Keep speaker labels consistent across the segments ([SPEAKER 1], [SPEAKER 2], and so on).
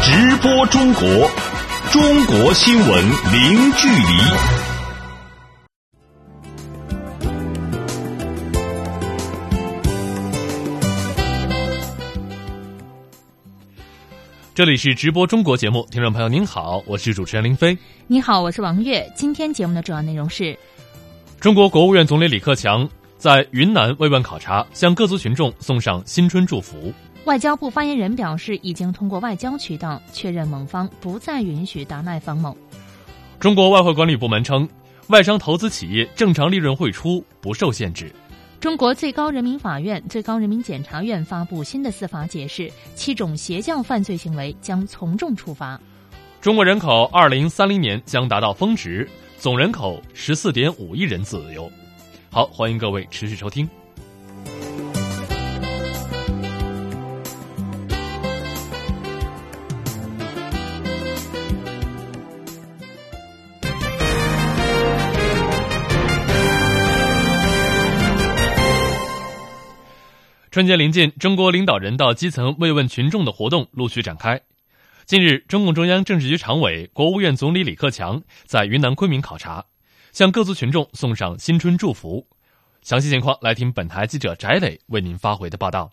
[SPEAKER 1] 直播中国，中国新闻零距离。
[SPEAKER 2] 这里是直播中国节目，听众朋友您好，我是主持人林飞。
[SPEAKER 3] 你好，我是王悦。今天节目的主要内容是：
[SPEAKER 2] 中国国务院总理李克强在云南慰问考察，向各族群众送上新春祝福。
[SPEAKER 3] 外交部发言人表示，已经通过外交渠道确认蒙方不再允许达赖访某。
[SPEAKER 2] 中国外汇管理部门称，外商投资企业正常利润汇出不受限制。
[SPEAKER 3] 中国最高人民法院、最高人民检察院发布新的司法解释，七种邪教犯罪行为将从重处罚。
[SPEAKER 2] 中国人口二零三零年将达到峰值，总人口十四点五亿人左右。好，欢迎各位持续收听。春节临近，中国领导人到基层慰问群众的活动陆续展开。近日，中共中央政治局常委、国务院总理李克强在云南昆明考察，向各族群众送上新春祝福。详细情况，来听本台记者翟磊为您发回的报道。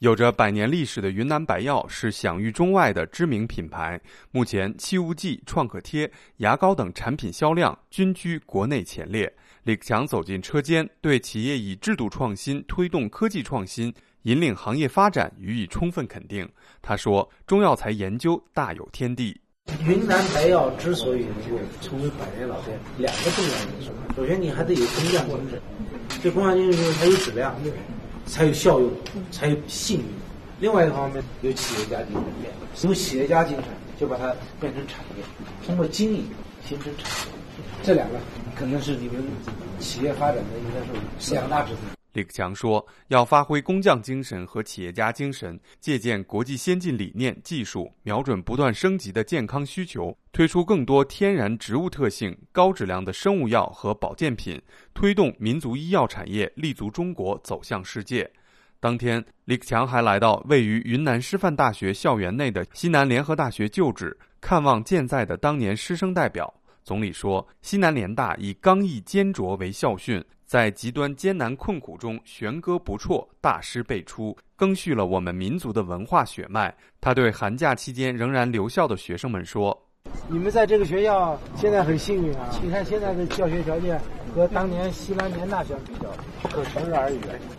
[SPEAKER 4] 有着百年历史的云南白药是享誉中外的知名品牌，目前气雾剂、创可贴、牙膏等产品销量均居国内前列。李克强走进车间，对企业以制度创新推动科技创新、引领行业发展予以充分肯定。他说：“中药材研究大有天地。
[SPEAKER 5] 云南白药之所以能够成为百年老店，两个重要因素。首先，你还得有工匠精神，这工匠精神才有质量，才有效用，才有信誉。另外一方面，有企业家精神，有企业家精神，就把它变成产业，通过经营形成产业。这两个。”可能是你们企业发展的应该是两大支柱。
[SPEAKER 4] 李克强说：“要发挥工匠精神和企业家精神，借鉴国际先进理念、技术，瞄准不断升级的健康需求，推出更多天然植物特性、高质量的生物药和保健品，推动民族医药产业立足中国，走向世界。”当天，李克强还来到位于云南师范大学校园内的西南联合大学旧址，看望健在的当年师生代表。总理说：“西南联大以刚毅坚卓为校训，在极端艰难困苦中弦歌不辍，大师辈出，更续了我们民族的文化血脉。”他对寒假期间仍然留校的学生们说：“
[SPEAKER 5] 你们在这个学校现在很幸运啊！你看现在的教学条件和当年西南联大相比较，可同日而语。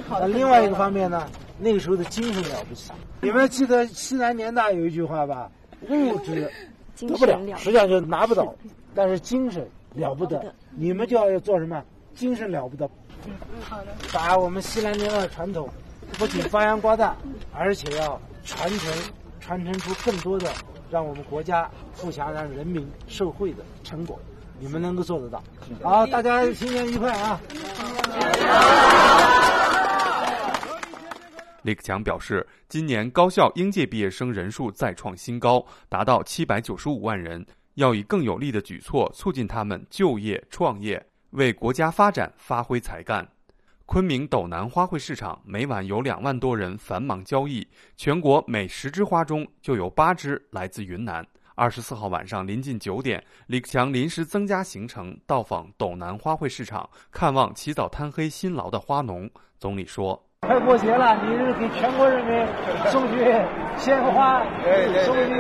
[SPEAKER 5] 那另外一个方面呢，那个时候的精神了不起。你们记得西南联大有一句话吧？物质得不了，实际上就拿不到。”但是精神了不得，你们就要做什么？精神了不得，嗯嗯，好的。把我们西南联大的传统不仅发扬光大，而且要传承，传承出更多的让我们国家富强、让人民受惠的成果。你们能够做得到。好，大家新年愉快啊！
[SPEAKER 4] 李克强表示，今年高校应届毕业生人数再创新高，达到七百九十五万人。要以更有力的举措促进他们就业创业，为国家发展发挥才干。昆明斗南花卉市场每晚有两万多人繁忙交易，全国每十枝花中就有八枝来自云南。二十四号晚上临近九点，李克强临时增加行程到访斗南花卉市场，看望起早贪黑辛劳的花农。总理说。
[SPEAKER 5] 快过节了，你是给全国人民送去鲜花，送去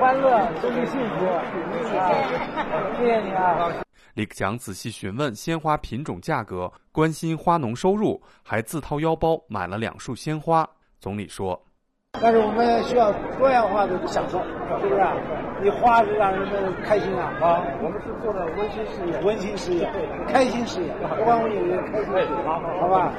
[SPEAKER 5] 欢乐，送去幸福。谢谢你啊！
[SPEAKER 4] 李克强仔细询问鲜花品种、价格，关心花农收入，还自掏腰包买了两束鲜花。总理说。
[SPEAKER 5] 但是我们需要多样化的享受，是不是？你花是让人们开心啊！啊，我们是做的温馨事业，温馨事业，开心事业，不光我们有开心事业，好吧？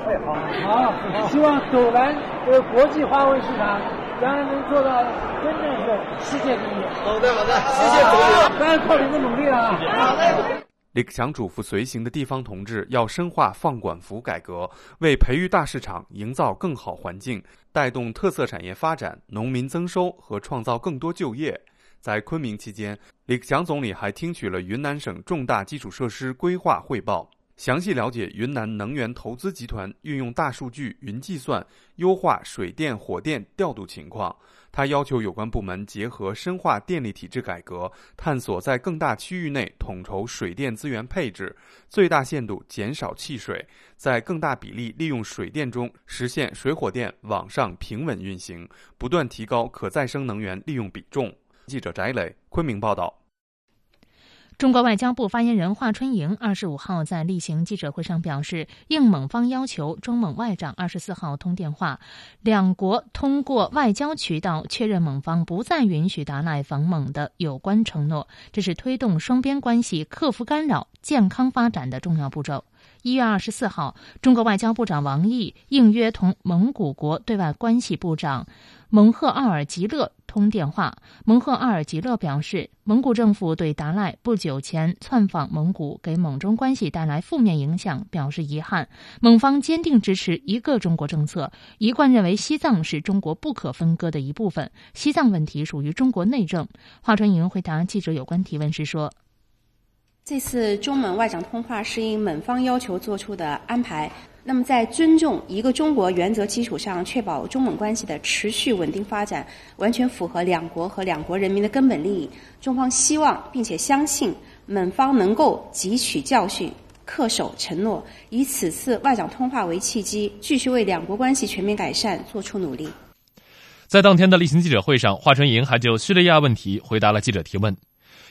[SPEAKER 5] 好，好，希望走南这个国际花卉市场将来能做到真正是世界第一。
[SPEAKER 6] 好的，好的，谢谢总理，
[SPEAKER 5] 当然靠你的努力了。好嘞。
[SPEAKER 4] 李克强嘱咐随行的地方同志要深化放管服改革，为培育大市场营造更好环境，带动特色产业发展、农民增收和创造更多就业。在昆明期间，李克强总理还听取了云南省重大基础设施规划汇报。详细了解云南能源投资集团运用大数据、云计算优化水电、火电调度情况。他要求有关部门结合深化电力体制改革，探索在更大区域内统筹水电资源配置，最大限度减少弃水，在更大比例利用水电中实现水火电网上平稳运行，不断提高可再生能源利用比重。记者翟磊，昆明报道。
[SPEAKER 3] 中国外交部发言人华春莹二十五号在例行记者会上表示，应蒙方要求，中蒙外长二十四号通电话，两国通过外交渠道确认蒙方不再允许达赖访蒙的有关承诺，这是推动双边关系克服干扰、健康发展的重要步骤。一月二十四号，中国外交部长王毅应约同蒙古国对外关系部长蒙赫奥尔吉勒。通电话，蒙赫阿尔吉勒表示，蒙古政府对达赖不久前窜访蒙古，给蒙中关系带来负面影响表示遗憾。蒙方坚定支持一个中国政策，一贯认为西藏是中国不可分割的一部分，西藏问题属于中国内政。华春莹回答记者有关提问时说：“
[SPEAKER 7] 这次中蒙外长通话是应蒙方要求做出的安排。”那么，在尊重一个中国原则基础上，确保中蒙关系的持续稳定发展，完全符合两国和两国人民的根本利益。中方希望并且相信蒙方能够汲取教训，恪守承诺，以此次外长通话为契机，继续为两国关系全面改善做出努力。
[SPEAKER 2] 在当天的例行记者会上，华春莹还就叙利亚问题回答了记者提问。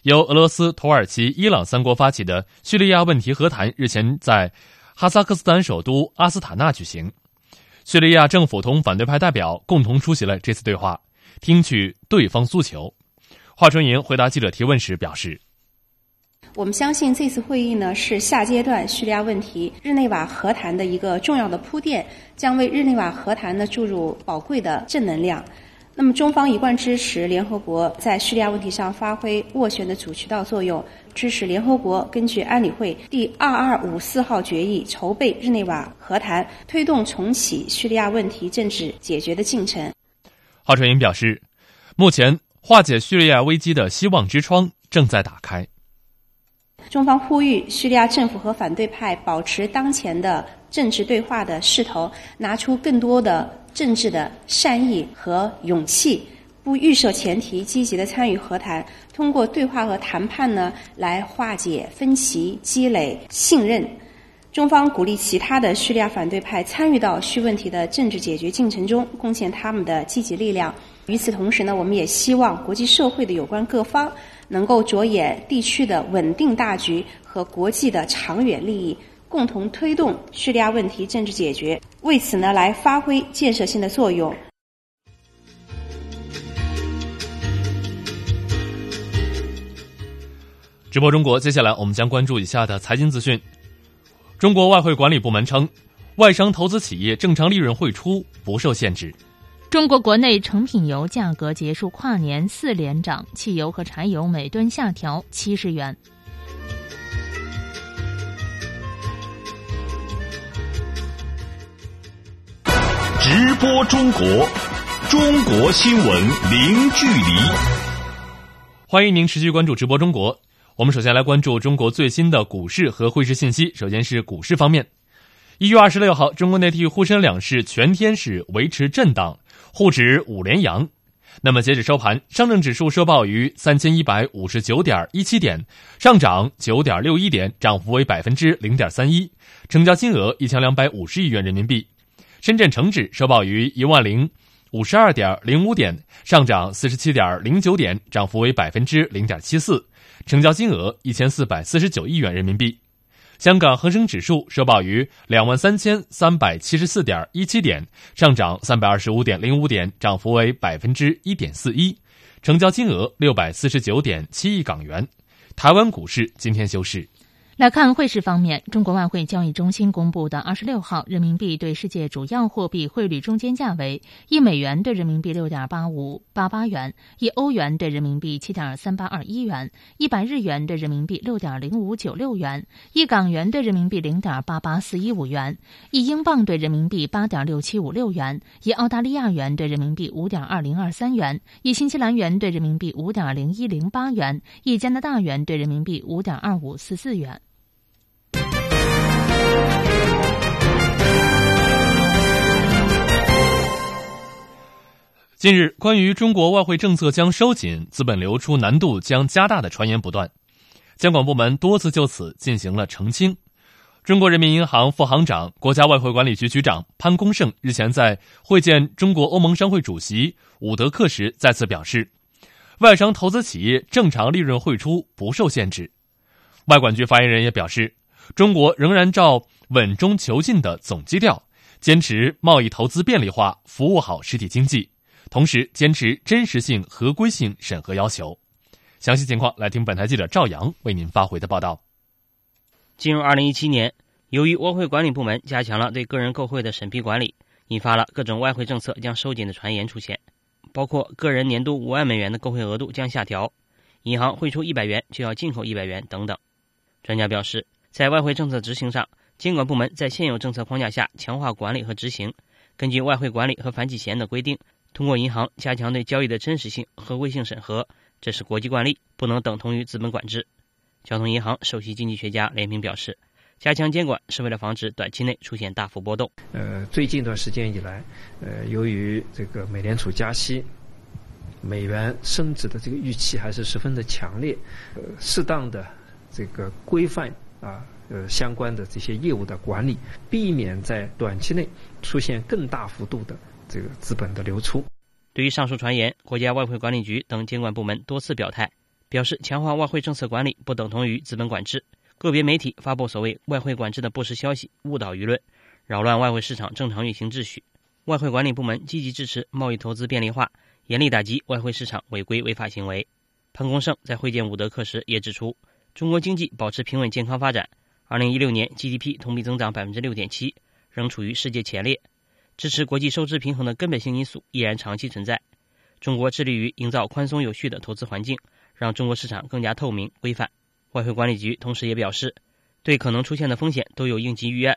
[SPEAKER 2] 由俄罗斯、土耳其、伊朗三国发起的叙利亚问题和谈日前在。哈萨克斯坦首都阿斯塔纳举行，叙利亚政府同反对派代表共同出席了这次对话，听取对方诉求。华春莹回答记者提问时表示：“
[SPEAKER 7] 我们相信这次会议呢是下阶段叙利亚问题日内瓦和谈的一个重要的铺垫，将为日内瓦和谈呢注入宝贵的正能量。”那么，中方一贯支持联合国在叙利亚问题上发挥斡旋的主渠道作用，支持联合国根据安理会第二二五四号决议筹备日内瓦和谈，推动重启叙利亚问题政治解决的进程。
[SPEAKER 2] 华春莹表示，目前化解叙利亚危机的希望之窗正在打开。
[SPEAKER 7] 中方呼吁叙利亚政府和反对派保持当前的政治对话的势头，拿出更多的。政治的善意和勇气，不预设前提，积极的参与和谈，通过对话和谈判呢，来化解分歧，积累信任。中方鼓励其他的叙利亚反对派参与到叙问题的政治解决进程中，贡献他们的积极力量。与此同时呢，我们也希望国际社会的有关各方能够着眼地区的稳定大局和国际的长远利益。共同推动叙利亚问题政治解决，为此呢来发挥建设性的作用。
[SPEAKER 2] 直播中国，接下来我们将关注以下的财经资讯。中国外汇管理部门称，外商投资企业正常利润汇出不受限制。
[SPEAKER 3] 中国国内成品油价格结束跨年四连涨，汽油和柴油每吨下调七十元。
[SPEAKER 1] 直播中国，中国新闻零距离。
[SPEAKER 2] 欢迎您持续关注直播中国。我们首先来关注中国最新的股市和汇市信息。首先是股市方面，一月二十六号，中国内地沪深两市全天是维持震荡，沪指五连阳。那么截止收盘，上证指数收报于三千一百五十九点一七点，上涨九点六一点，涨幅为百分之零点三一，成交金额一千两百五十亿元人民币。深圳成指收报于一万零五十二点零五点，上涨四十七点零九点，涨幅为百分之零点七四，成交金额一千四百四十九亿元人民币。香港恒生指数收报于两万三千三百七十四点一七点，上涨三百二十五点零五点，涨幅为百分之一点四一，成交金额六百四十九点七亿港元。台湾股市今天休市。
[SPEAKER 3] 来看汇市方面，中国外汇交易中心公布的二十六号人民币对世界主要货币汇率中间价为：一美元兑人民币六点八五八八元，一欧元兑人民币七点三八二一元，一百日元兑人民币六点零五九六元，一港元兑人民币零点八八四一五元，一英镑兑人民币八点六七五六元，一澳大利亚元兑人民币五点二零二三元，一新西兰元兑人民币五点零一零八元，一加拿大元兑人民币五点二五四四元。
[SPEAKER 2] 近日，关于中国外汇政策将收紧、资本流出难度将加大的传言不断，监管部门多次就此进行了澄清。中国人民银行副行长、国家外汇管理局局长潘功胜日前在会见中国欧盟商会主席伍德克时再次表示，外商投资企业正常利润汇出不受限制。外管局发言人也表示，中国仍然照稳中求进的总基调，坚持贸易投资便利化，服务好实体经济，同时坚持真实性、合规性审核要求。详细情况来听本台记者赵阳为您发回的报道。
[SPEAKER 8] 进入二零一七年，由于外汇管理部门加强了对个人购汇的审批管理，引发了各种外汇政策将收紧的传言出现，包括个人年度五万美元的购汇额度将下调，银行汇出一百元就要进口一百元等等。专家表示，在外汇政策执行上，监管部门在现有政策框架下强化管理和执行，根据外汇管理和反洗钱的规定，通过银行加强对交易的真实性、合规性审核，这是国际惯例，不能等同于资本管制。交通银行首席经济学家连平表示，加强监管是为了防止短期内出现大幅波动。
[SPEAKER 9] 呃，最近一段时间以来，呃，由于这个美联储加息，美元升值的这个预期还是十分的强烈，呃，适当的这个规范啊，呃，相关的这些业务的管理，避免在短期内出现更大幅度的这个资本的流出。
[SPEAKER 8] 对于上述传言，国家外汇管理局等监管部门多次表态。表示，强化外汇政策管理不等同于资本管制。个别媒体发布所谓外汇管制的不实消息，误导舆论，扰乱外汇市场正常运行秩序。外汇管理部门积极支持贸易投资便利化，严厉打击外汇市场违规违法行为。潘功胜在会见伍德克时也指出，中国经济保持平稳健康发展，二零一六年 GDP 同比增长百分之六点七，仍处于世界前列。支持国际收支平衡的根本性因素依然长期存在。中国致力于营造宽松有序的投资环境。让中国市场更加透明规范。外汇管理局同时也表示，对可能出现的风险都有应急预案，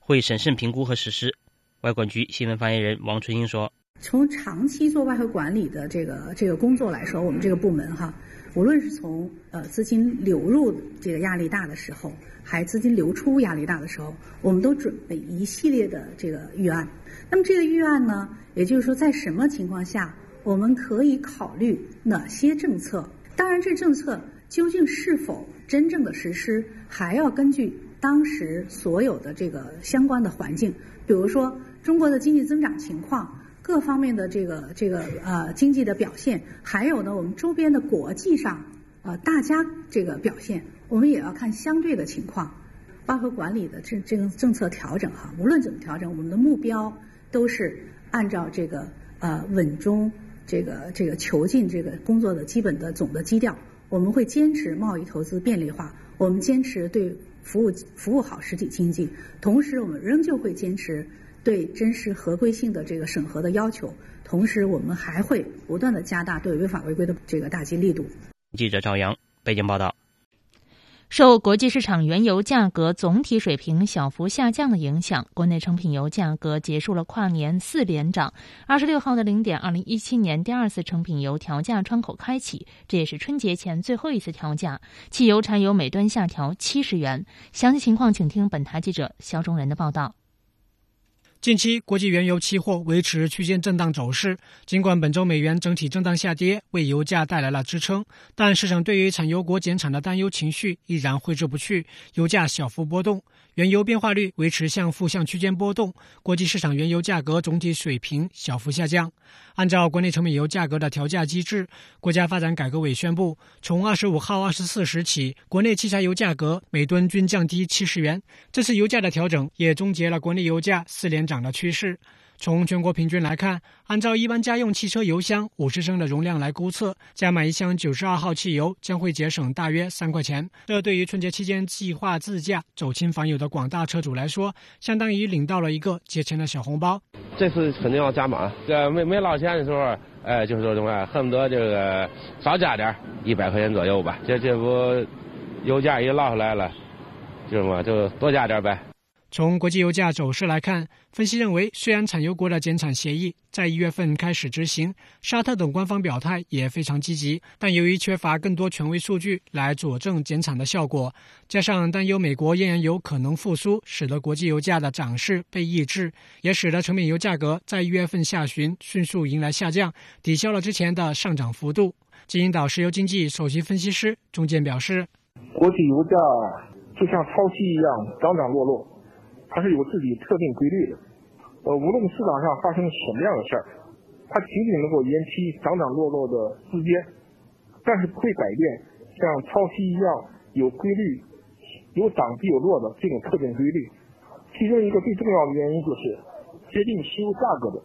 [SPEAKER 8] 会审慎评估和实施。外管局新闻发言人王春英说：“
[SPEAKER 10] 从长期做外汇管理的这个这个工作来说，我们这个部门哈，无论是从呃资金流入这个压力大的时候，还资金流出压力大的时候，我们都准备一系列的这个预案。那么这个预案呢，也就是说，在什么情况下我们可以考虑哪些政策？”当然，这政策究竟是否真正的实施，还要根据当时所有的这个相关的环境，比如说中国的经济增长情况、各方面的这个这个呃经济的表现，还有呢我们周边的国际上呃大家这个表现，我们也要看相对的情况。外汇管理的这这个政策调整哈，无论怎么调整，我们的目标都是按照这个呃稳中。这个这个求进这个工作的基本的总的基调，我们会坚持贸易投资便利化，我们坚持对服务服务好实体经济，同时我们仍旧会坚持对真实合规性的这个审核的要求，同时我们还会不断的加大对违法违规的这个打击力度。
[SPEAKER 8] 记者赵阳，北京报道。
[SPEAKER 3] 受国际市场原油价格总体水平小幅下降的影响，国内成品油价格结束了跨年四连涨。二十六号的零点，二零一七年第二次成品油调价窗口开启，这也是春节前最后一次调价。汽油、柴油每吨下调七十元。详细情况，请听本台记者肖忠仁的报道。
[SPEAKER 11] 近期，国际原油期货维持区间震荡走势。尽管本周美元整体震荡下跌，为油价带来了支撑，但市场对于产油国减产的担忧情绪依然挥之不去，油价小幅波动。原油变化率维持向负向区间波动，国际市场原油价格总体水平小幅下降。按照国内成品油价格的调价机制，国家发展改革委宣布，从二十五号二十四时起，国内汽柴油价格每吨均降低七十元。这次油价的调整也终结了国内油价四连涨的趋势。从全国平均来看，按照一般家用汽车油箱五十升的容量来估测，加满一箱九十二号汽油将会节省大约三块钱。这对于春节期间计划自驾走亲访友的广大车主来说，相当于领到了一个节前的小红包。
[SPEAKER 12] 这次肯定要加满，这没没落钱的时候，哎，就是说什么，恨不得这个少加点一百块钱左右吧。这这不油价一落下来了，就是嘛，就多加点呗。
[SPEAKER 11] 从国际油价走势来看，分析认为，虽然产油国的减产协议在一月份开始执行，沙特等官方表态也非常积极，但由于缺乏更多权威数据来佐证减产的效果，加上担忧美国页岩油可能复苏，使得国际油价的涨势被抑制，也使得成品油价格在一月份下旬迅速迎来下降，抵消了之前的上涨幅度。金银岛石油经济首席分析师钟健表示：“
[SPEAKER 13] 国际油价就像潮汐一样涨涨落落。”它是有自己特定规律的，呃，无论市场上发生什么样的事儿，它仅仅能够延期涨涨落落的时间，但是不会改变像超期一样有规律、有涨必有落的这种特定规律。其中一个最重要的原因就是，决定石油价格的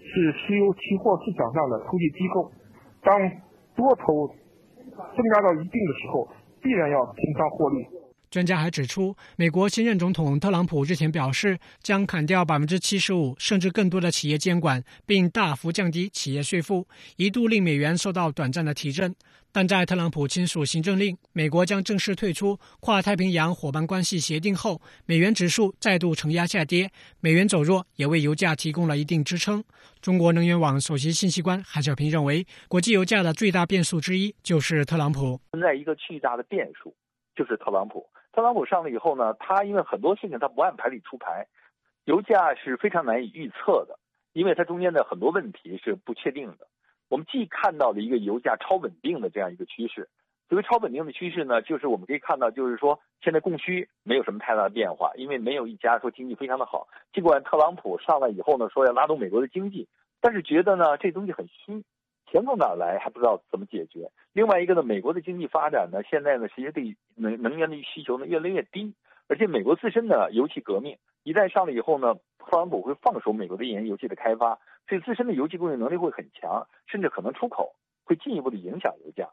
[SPEAKER 13] 是石油期货市场上的投机机构，当多头增加到一定的时候，必然要平仓获利。
[SPEAKER 11] 专家还指出，美国新任总统特朗普日前表示，将砍掉百分之七十五甚至更多的企业监管，并大幅降低企业税负，一度令美元受到短暂的提振。但在特朗普签署行政令，美国将正式退出跨太平洋伙伴关系协定后，美元指数再度承压下跌，美元走弱也为油价提供了一定支撑。中国能源网首席信息官韩小平认为，国际油价的最大变数之一就是特朗普
[SPEAKER 14] 存在一个巨大的变数，就是特朗普。特朗普上了以后呢，他因为很多事情他不按牌理出牌，油价是非常难以预测的，因为它中间的很多问题是不确定的。我们既看到了一个油价超稳定的这样一个趋势，所谓超稳定的趋势呢，就是我们可以看到，就是说现在供需没有什么太大的变化，因为没有一家说经济非常的好。尽管特朗普上来以后呢，说要拉动美国的经济，但是觉得呢这东西很虚。钱从哪来还不知道怎么解决。另外一个呢，美国的经济发展呢，现在呢，其实对能能源的需求呢越来越低，而且美国自身的油气革命一旦上了以后呢，特朗普会放手美国的页岩油气的开发，所以自身的油气供应能力会很强，甚至可能出口会进一步的影响油价。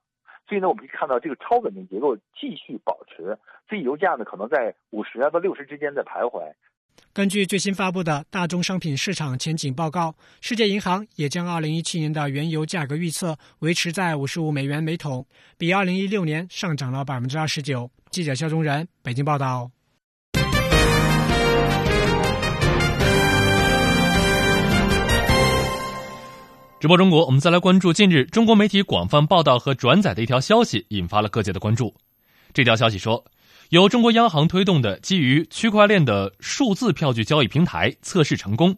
[SPEAKER 14] 所以呢，我们可以看到这个超稳定结构继续保持，所以油价呢可能在五十啊到六十之间在徘徊。
[SPEAKER 11] 根据最新发布的大宗商品市场前景报告，世界银行也将2017年的原油价格预测维持在55美元每桶，比2016年上涨了29%。记者肖忠仁北京报道。
[SPEAKER 2] 直播中国，我们再来关注近日中国媒体广泛报道和转载的一条消息，引发了各界的关注。这条消息说。由中国央行推动的基于区块链的数字票据交易平台测试成功，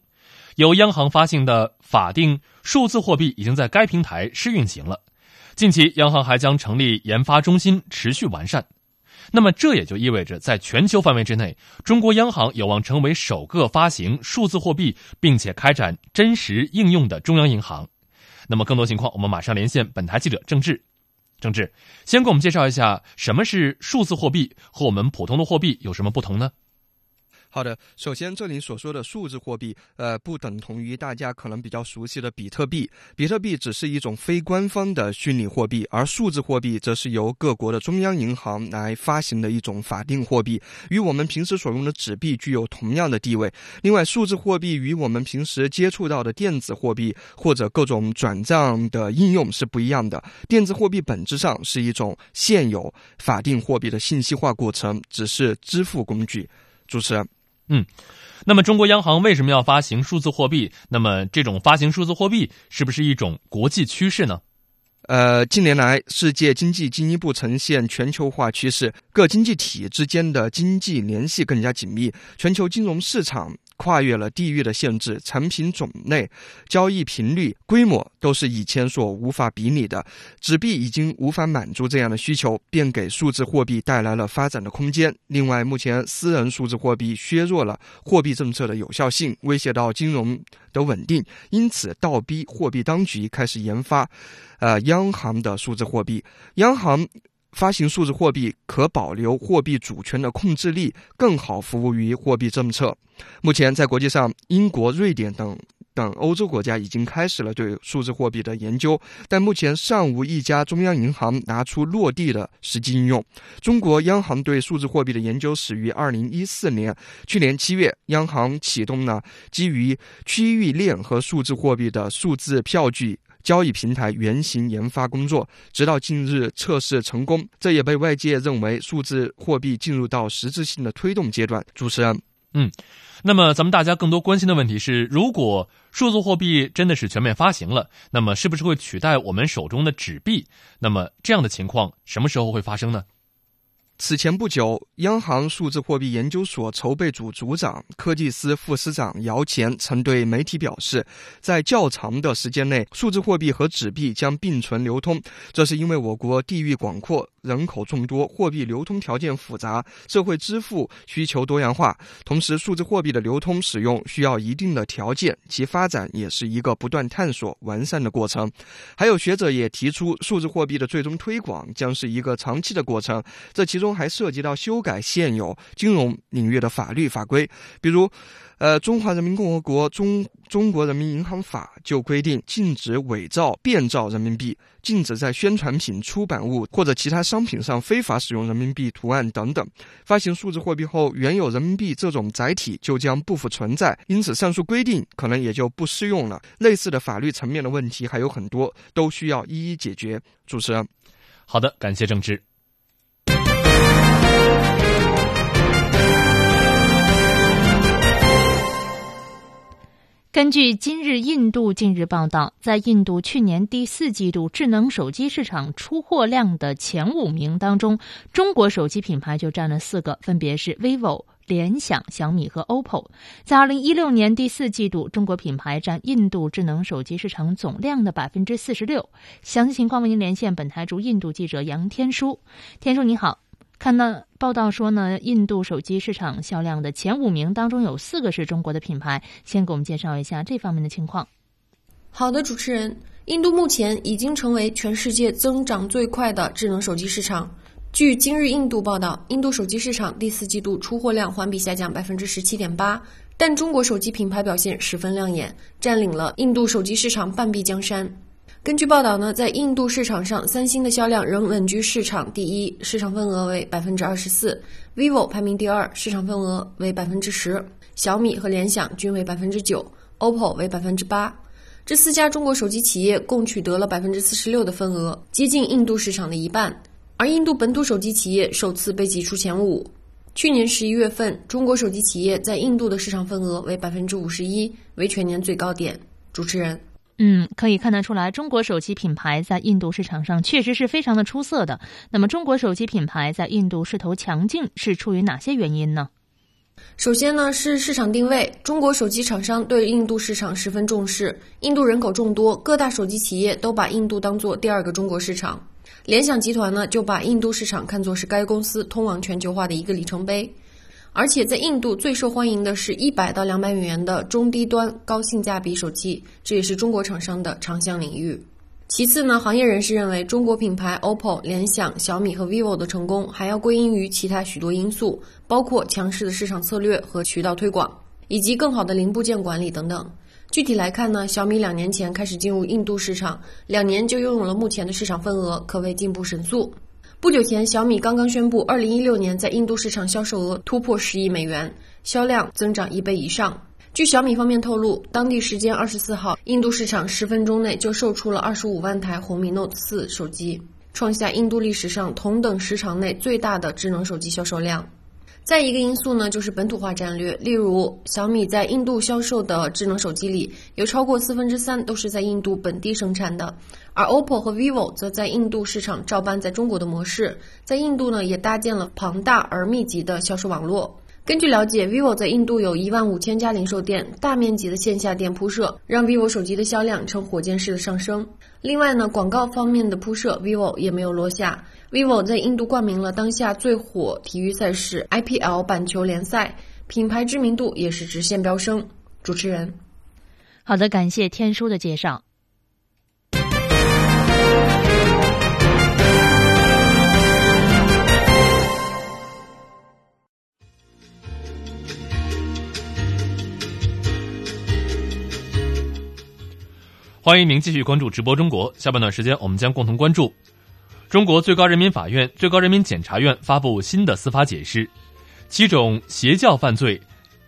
[SPEAKER 2] 由央行发行的法定数字货币已经在该平台试运行了。近期，央行还将成立研发中心，持续完善。那么，这也就意味着，在全球范围之内，中国央行有望成为首个发行数字货币并且开展真实应用的中央银行。那么，更多情况，我们马上连线本台记者郑智。郑智，先给我们介绍一下什么是数字货币，和我们普通的货币有什么不同呢？
[SPEAKER 15] 好的，首先这里所说的数字货币，呃，不等同于大家可能比较熟悉的比特币。比特币只是一种非官方的虚拟货币，而数字货币则是由各国的中央银行来发行的一种法定货币，与我们平时所用的纸币具有同样的地位。另外，数字货币与我们平时接触到的电子货币或者各种转账的应用是不一样的。电子货币本质上是一种现有法定货币的信息化过程，只是支付工具。主持人。
[SPEAKER 2] 嗯，那么中国央行为什么要发行数字货币？那么这种发行数字货币是不是一种国际趋势呢？
[SPEAKER 15] 呃，近年来，世界经济进一步呈现全球化趋势，各经济体之间的经济联系更加紧密，全球金融市场跨越了地域的限制，产品种类、交易频率、规模都是以前所无法比拟的。纸币已经无法满足这样的需求，便给数字货币带来了发展的空间。另外，目前私人数字货币削弱了货币政策的有效性，威胁到金融。的稳定，因此倒逼货币当局开始研发，呃，央行的数字货币。央行发行数字货币可保留货币主权的控制力，更好服务于货币政策。目前，在国际上，英国、瑞典等。等欧洲国家已经开始了对数字货币的研究，但目前尚无一家中央银行拿出落地的实际应用。中国央行对数字货币的研究始于二零一四年，去年七月，央行启动了基于区域链和数字货币的数字票据交易平台原型研发工作，直到近日测试成功。这也被外界认为数字货币进入到实质性的推动阶段。主持人。
[SPEAKER 2] 嗯，那么咱们大家更多关心的问题是，如果数字货币真的是全面发行了，那么是不是会取代我们手中的纸币？那么这样的情况什么时候会发生呢？
[SPEAKER 15] 此前不久，央行数字货币研究所筹备组组长、科技司副司长姚前曾对媒体表示，在较长的时间内，数字货币和纸币将并存流通。这是因为我国地域广阔。人口众多，货币流通条件复杂，社会支付需求多样化。同时，数字货币的流通使用需要一定的条件，其发展也是一个不断探索完善的过程。还有学者也提出，数字货币的最终推广将是一个长期的过程，这其中还涉及到修改现有金融领域的法律法规，比如。呃，《中华人民共和国中中国人民银行法》就规定，禁止伪造、变造人民币，禁止在宣传品、出版物或者其他商品上非法使用人民币图案等等。发行数字货币后，原有人民币这种载体就将不复存在，因此上述规定可能也就不适用了。类似的法律层面的问题还有很多，都需要一一解决。主持人，
[SPEAKER 2] 好的，感谢郑智。
[SPEAKER 3] 根据今日印度近日报道，在印度去年第四季度智能手机市场出货量的前五名当中，中国手机品牌就占了四个，分别是 vivo、联想、小米和 OPPO。在二零一六年第四季度，中国品牌占印度智能手机市场总量的百分之四十六。详细情况为您连线本台驻印度记者杨天舒。天舒你好。看到报道说呢，印度手机市场销量的前五名当中有四个是中国的品牌，先给我们介绍一下这方面的情况。
[SPEAKER 16] 好的，主持人，印度目前已经成为全世界增长最快的智能手机市场。据今日印度报道，印度手机市场第四季度出货量环比下降百分之十七点八，但中国手机品牌表现十分亮眼，占领了印度手机市场半壁江山。根据报道呢，在印度市场上，三星的销量仍稳居市场第一，市场份额为百分之二十四；vivo 排名第二，市场份额为百分之十；小米和联想均为百分之九；OPPO 为百分之八。这四家中国手机企业共取得了百分之四十六的份额，接近印度市场的一半。而印度本土手机企业首次被挤出前五。去年十一月份，中国手机企业在印度的市场份额为百分之五十一，为全年最高点。主持人。
[SPEAKER 3] 嗯，可以看得出来，中国手机品牌在印度市场上确实是非常的出色的。那么，中国手机品牌在印度势头强劲，是出于哪些原因呢？
[SPEAKER 16] 首先呢，是市场定位。中国手机厂商对印度市场十分重视，印度人口众多，各大手机企业都把印度当做第二个中国市场。联想集团呢，就把印度市场看作是该公司通往全球化的一个里程碑。而且在印度最受欢迎的是一百到两百美元的中低端高性价比手机，这也是中国厂商的长项领域。其次呢，行业人士认为，中国品牌 OPPO、联想、小米和 vivo 的成功还要归因于其他许多因素，包括强势的市场策略和渠道推广，以及更好的零部件管理等等。具体来看呢，小米两年前开始进入印度市场，两年就拥有了目前的市场份额，可谓进步神速。不久前，小米刚刚宣布，二零一六年在印度市场销售额突破十亿美元，销量增长一倍以上。据小米方面透露，当地时间二十四号，印度市场十分钟内就售出了二十五万台红米 Note 四手机，创下印度历史上同等时长内最大的智能手机销售量。再一个因素呢，就是本土化战略。例如，小米在印度销售的智能手机里，有超过四分之三都是在印度本地生产的。而 OPPO 和 vivo 则在印度市场照搬在中国的模式，在印度呢也搭建了庞大而密集的销售网络。根据了解，vivo 在印度有一万五千家零售店，大面积的线下店铺设，让 vivo 手机的销量呈火箭式的上升。另外呢，广告方面的铺设，vivo 也没有落下。Vivo 在印度冠名了当下最火体育赛事 IPL 板球联赛，品牌知名度也是直线飙升。主持人，
[SPEAKER 3] 好的，感谢天书的介绍。
[SPEAKER 2] 欢迎您继续关注直播中国。下半段时间，我们将共同关注中国最高人民法院、最高人民检察院发布新的司法解释，七种邪教犯罪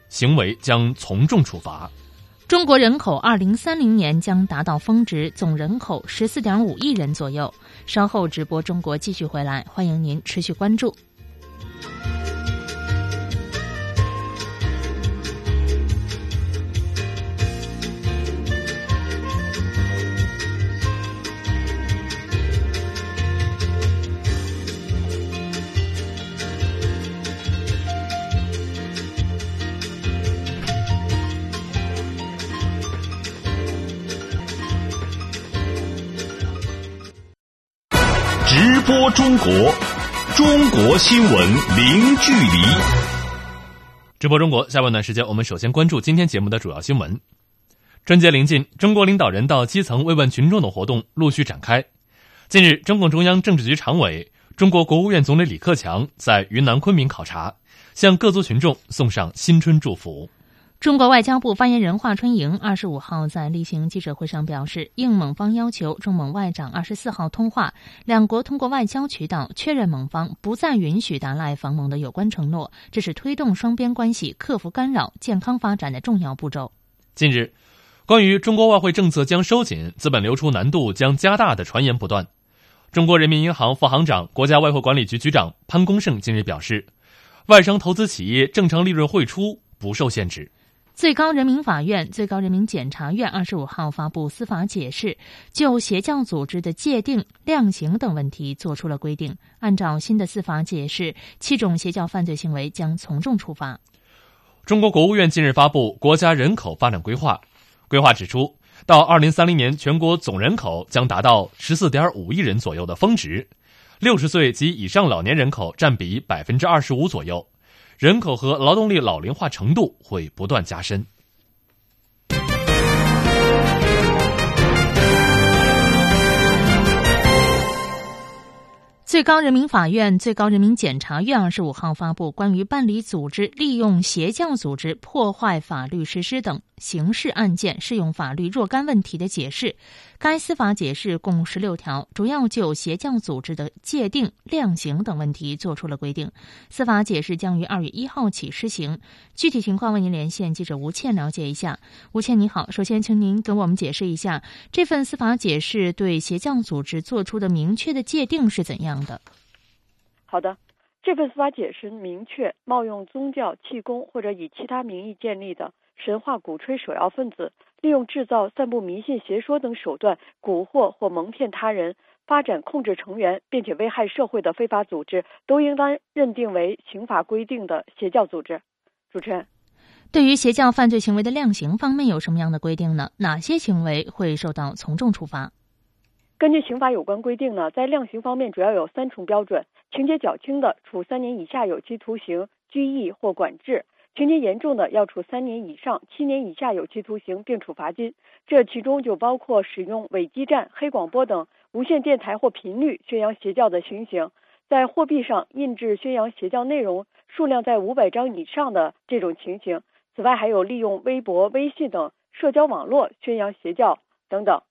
[SPEAKER 2] 行为将从重处罚。
[SPEAKER 3] 中国人口二零三零年将达到峰值，总人口十四点五亿人左右。稍后直播中国继续回来，欢迎您持续关注。
[SPEAKER 1] 播中国，中国新闻零距离。
[SPEAKER 2] 直播中国，下半段时间我们首先关注今天节目的主要新闻。春节临近，中国领导人到基层慰问群众的活动陆续展开。近日，中共中央政治局常委、中国国务院总理李克强在云南昆明考察，向各族群众送上新春祝福。
[SPEAKER 3] 中国外交部发言人华春莹二十五号在例行记者会上表示，应蒙方要求，中蒙外长二十四号通话，两国通过外交渠道确认蒙方不再允许达赖访蒙的有关承诺，这是推动双边关系克服干扰、健康发展的重要步骤。
[SPEAKER 2] 近日，关于中国外汇政策将收紧、资本流出难度将加大的传言不断。中国人民银行副行长、国家外汇管理局局长潘功胜近日表示，外商投资企业正常利润汇出不受限制。
[SPEAKER 3] 最高人民法院、最高人民检察院二十五号发布司法解释，就邪教组织的界定、量刑等问题作出了规定。按照新的司法解释，七种邪教犯罪行为将从重处罚。
[SPEAKER 2] 中国国务院近日发布国家人口发展规划，规划指出，到二零三零年，全国总人口将达到十四点五亿人左右的峰值，六十岁及以上老年人口占比百分之二十五左右。人口和劳动力老龄化程度会不断加深。
[SPEAKER 3] 最高人民法院、最高人民检察院二十五号发布关于办理组织利用邪教组织破坏法律实施等刑事案件适用法律若干问题的解释。该司法解释共十六条，主要就邪教组织的界定、量刑等问题作出了规定。司法解释将于二月一号起施行。具体情况为您连线记者吴倩了解一下。吴倩你好，首先请您给我们解释一下这份司法解释对邪教组织做出的明确的界定是怎样。的，
[SPEAKER 17] 好的，这份司法解释明确，冒用宗教、气功或者以其他名义建立的神话鼓吹首要分子，利用制造、散布迷信邪说等手段蛊惑或蒙骗他人，发展控制成员，并且危害社会的非法组织，都应当认定为刑法规定的邪教组织。主持人，
[SPEAKER 3] 对于邪教犯罪行为的量刑方面有什么样的规定呢？哪些行为会受到从重处罚？
[SPEAKER 17] 根据刑法有关规定呢，在量刑方面主要有三重标准：情节较轻的，处三年以下有期徒刑、拘役或管制；情节严重的，要处三年以上七年以下有期徒刑，并处罚金。这其中就包括使用伪基站、黑广播等无线电台或频率宣扬邪教的情形，在货币上印制宣扬邪教内容数量在五百张以上的这种情形。此外，还有利用微博、微信等社交网络宣扬邪教等等。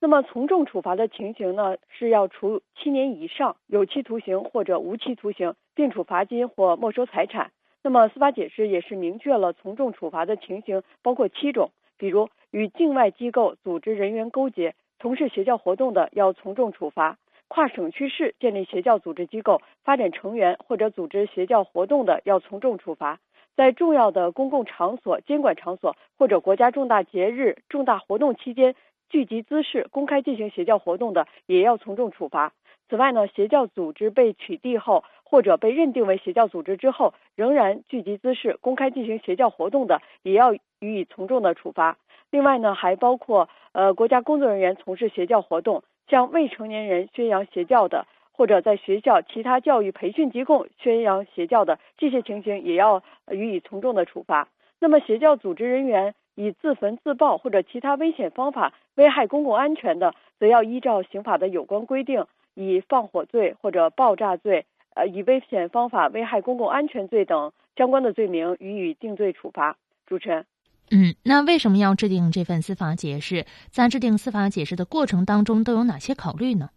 [SPEAKER 17] 那么从重处罚的情形呢，是要处七年以上有期徒刑或者无期徒刑，并处罚金或没收财产。那么司法解释也是明确了从重处罚的情形包括七种，比如与境外机构组织人员勾结，从事邪教活动的要从重处罚；跨省区市建立邪教组织机构、发展成员或者组织邪教活动的要从重处罚；在重要的公共场所、监管场所或者国家重大节日、重大活动期间。聚集滋事、公开进行邪教活动的，也要从重处罚。此外呢，邪教组织被取缔后，或者被认定为邪教组织之后，仍然聚集滋事、公开进行邪教活动的，也要予以从重的处罚。另外呢，还包括呃，国家工作人员从事邪教活动，向未成年人宣扬邪教的，或者在学校其他教育培训机构宣扬邪教的这些情形，也要予以从重的处罚。那么，邪教组织人员。以自焚、自爆或者其他危险方法危害公共安全的，则要依照刑法的有关规定，以放火罪或者爆炸罪，呃，以危险方法危害公共安全罪等相关的罪名予以定罪处罚。主持人，
[SPEAKER 3] 嗯，那为什么要制定这份司法解释？在制定司法解释的过程当中，都有哪些考虑呢？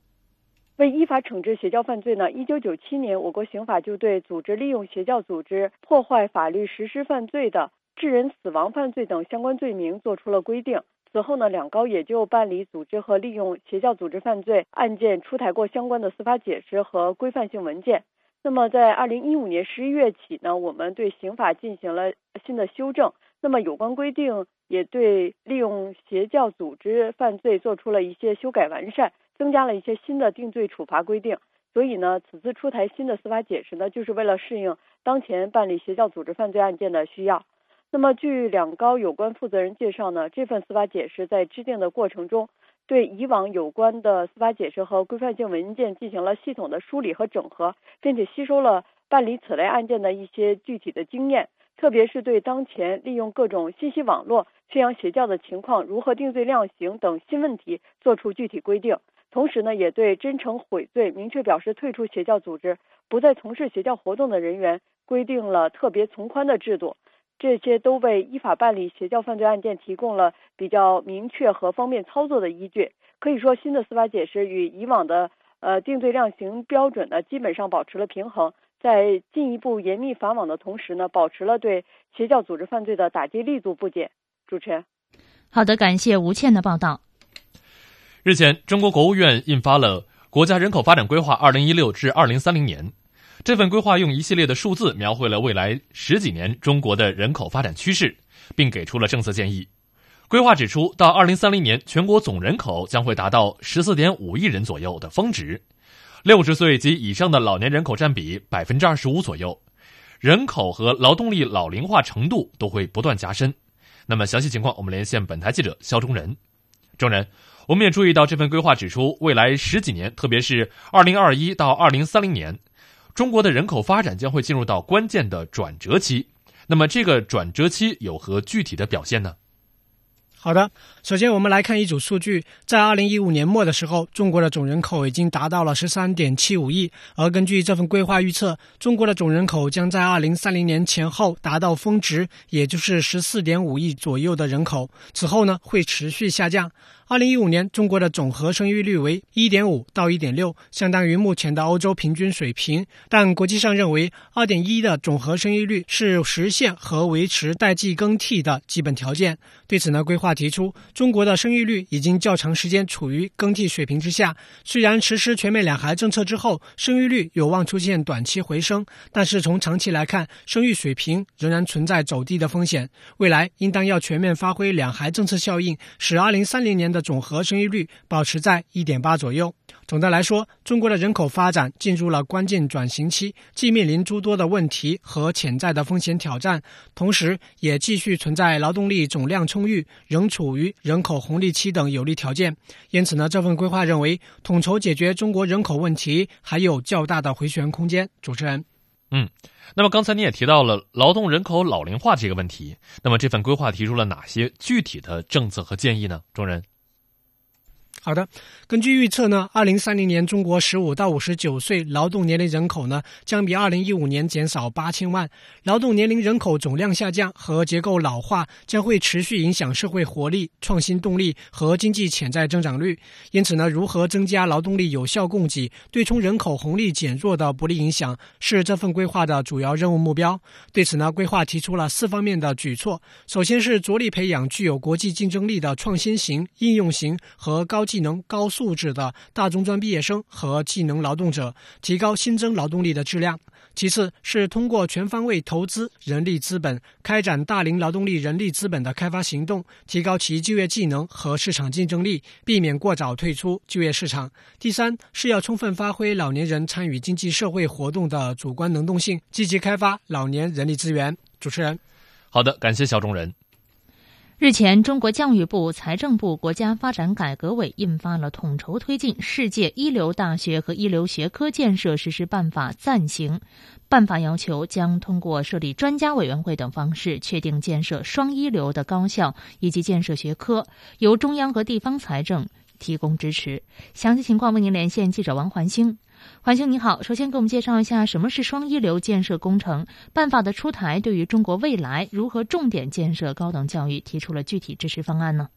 [SPEAKER 17] 为依法惩治邪教犯罪呢？一九九七年，我国刑法就对组织利用邪教组织破坏法律实施犯罪的。致人死亡犯罪等相关罪名作出了规定。此后呢，两高也就办理组织和利用邪教组织犯罪案件出台过相关的司法解释和规范性文件。那么，在二零一五年十一月起呢，我们对刑法进行了新的修正。那么，有关规定也对利用邪教组织犯罪做出了一些修改完善，增加了一些新的定罪处罚规定。所以呢，此次出台新的司法解释呢，就是为了适应当前办理邪教组织犯罪案件的需要。那么，据两高有关负责人介绍呢，这份司法解释在制定的过程中，对以往有关的司法解释和规范性文件进行了系统的梳理和整合，并且吸收了办理此类案件的一些具体的经验，特别是对当前利用各种信息网络宣扬邪教的情况如何定罪量刑等新问题作出具体规定。同时呢，也对真诚悔罪、明确表示退出邪教组织、不再从事邪教活动的人员规定了特别从宽的制度。这些都为依法办理邪教犯罪案件提供了比较明确和方便操作的依据。可以说，新的司法解释与以往的呃定罪量刑标准呢，基本上保持了平衡，在进一步严密法网的同时呢，保持了对邪教组织犯罪的打击力度不减。主持人，
[SPEAKER 3] 好的，感谢吴倩的报道。
[SPEAKER 2] 日前，中国国务院印发了《国家人口发展规划（二零一六至二零三零年）》。这份规划用一系列的数字描绘了未来十几年中国的人口发展趋势，并给出了政策建议。规划指出，到二零三零年，全国总人口将会达到十四点五亿人左右的峰值，六十岁及以上的老年人口占比百分之二十五左右，人口和劳动力老龄化程度都会不断加深。那么，详细情况我们连线本台记者肖中仁。中仁，我们也注意到这份规划指出，未来十几年，特别是二零二一到二零三零年。中国的人口发展将会进入到关键的转折期，那么这个转折期有何具体的表现呢？
[SPEAKER 11] 好的，首先我们来看一组数据，在二零一五年末的时候，中国的总人口已经达到了十三点七五亿，而根据这份规划预测，中国的总人口将在二零三零年前后达到峰值，也就是十四点五亿左右的人口，此后呢会持续下降。二零一五年，中国的总和生育率为一点五到一点六，相当于目前的欧洲平均水平。但国际上认为，二点一的总和生育率是实现和维持代际更替的基本条件。对此呢，规划提出，中国的生育率已经较长时间处于更替水平之下。虽然实施全面两孩政策之后，生育率有望出现短期回升，但是从长期来看，生育水平仍然存在走低的风险。未来应当要全面发挥两孩政策效应，使二零三零年的的总和生育率保持在一点八左右。总的来说，中国的人口发展进入了关键转型期，既面临诸多的问题和潜在的风险挑战，同时也继续存在劳动力总量充裕、仍处于人口红利期等有利条件。因此呢，这份规划认为，统筹解决中国人口问题还有较大的回旋空间。主持人，
[SPEAKER 2] 嗯，那么刚才你也提到了劳动人口老龄化这个问题，那么这份规划提出了哪些具体的政策和建议呢？众人。
[SPEAKER 11] 好的，根据预测呢，二零三零年中国十五到五十九岁劳动年龄人口呢，将比二零一五年减少八千万。劳动年龄人口总量下降和结构老化将会持续影响社会活力、创新动力和经济潜在增长率。因此呢，如何增加劳动力有效供给，对冲人口红利减弱的不利影响，是这份规划的主要任务目标。对此呢，规划提出了四方面的举措。首先是着力培养具有国际竞争力的创新型、应用型和高技技能、高素质的大中专毕业生和技能劳动者，提高新增劳动力的质量。其次是通过全方位投资人力资本，开展大龄劳动力人力资本的开发行动，提高其就业技能和市场竞争力，避免过早退出就业市场。第三是要充分发挥老年人参与经济社会活动的主观能动性，积极开发老年人力资源。主持人，
[SPEAKER 2] 好的，感谢小中人。
[SPEAKER 3] 日前，中国教育部、财政部、国家发展改革委印发了《统筹推进世界一流大学和一流学科建设实施办法（暂行）》。办法要求将通过设立专家委员会等方式，确定建设双一流的高校以及建设学科，由中央和地方财政提供支持。详细情况为您连线记者王环星。环星你好，首先给我们介绍一下什么是双一流建设工程办法的出台，对于中国未来如何重点建设高等教育提出了具体支持方案呢？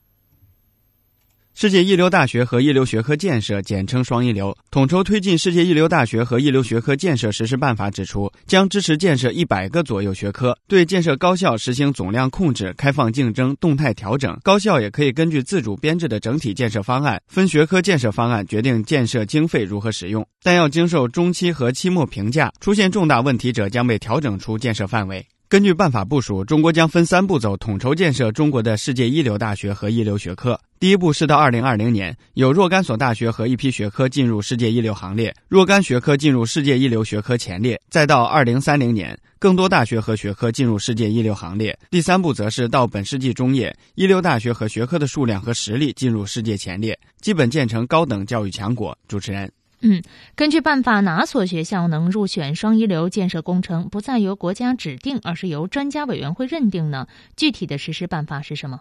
[SPEAKER 18] 世界一流大学和一流学科建设，简称“双一流”。统筹推进世界一流大学和一流学科建设实施办法指出，将支持建设一百个左右学科，对建设高校实行总量控制、开放竞争、动态调整。高校也可以根据自主编制的整体建设方案、分学科建设方案决定建设经费如何使用，但要经受中期和期末评价，出现重大问题者将被调整出建设范围。根据办法部署，中国将分三步走，统筹建设中国的世界一流大学和一流学科。第一步是到二零二零年，有若干所大学和一批学科进入世界一流行列，若干学科进入世界一流学科前列；再到二零三零年，更多大学和学科进入世界一流行列。第三步则是到本世纪中叶，一流大学和学科的数量和实力进入世界前列，基本建成高等教育强国。主持人。
[SPEAKER 3] 嗯，根据办法，哪所学校能入选双一流建设工程，不再由国家指定，而是由专家委员会认定呢？具体的实施办法是什么？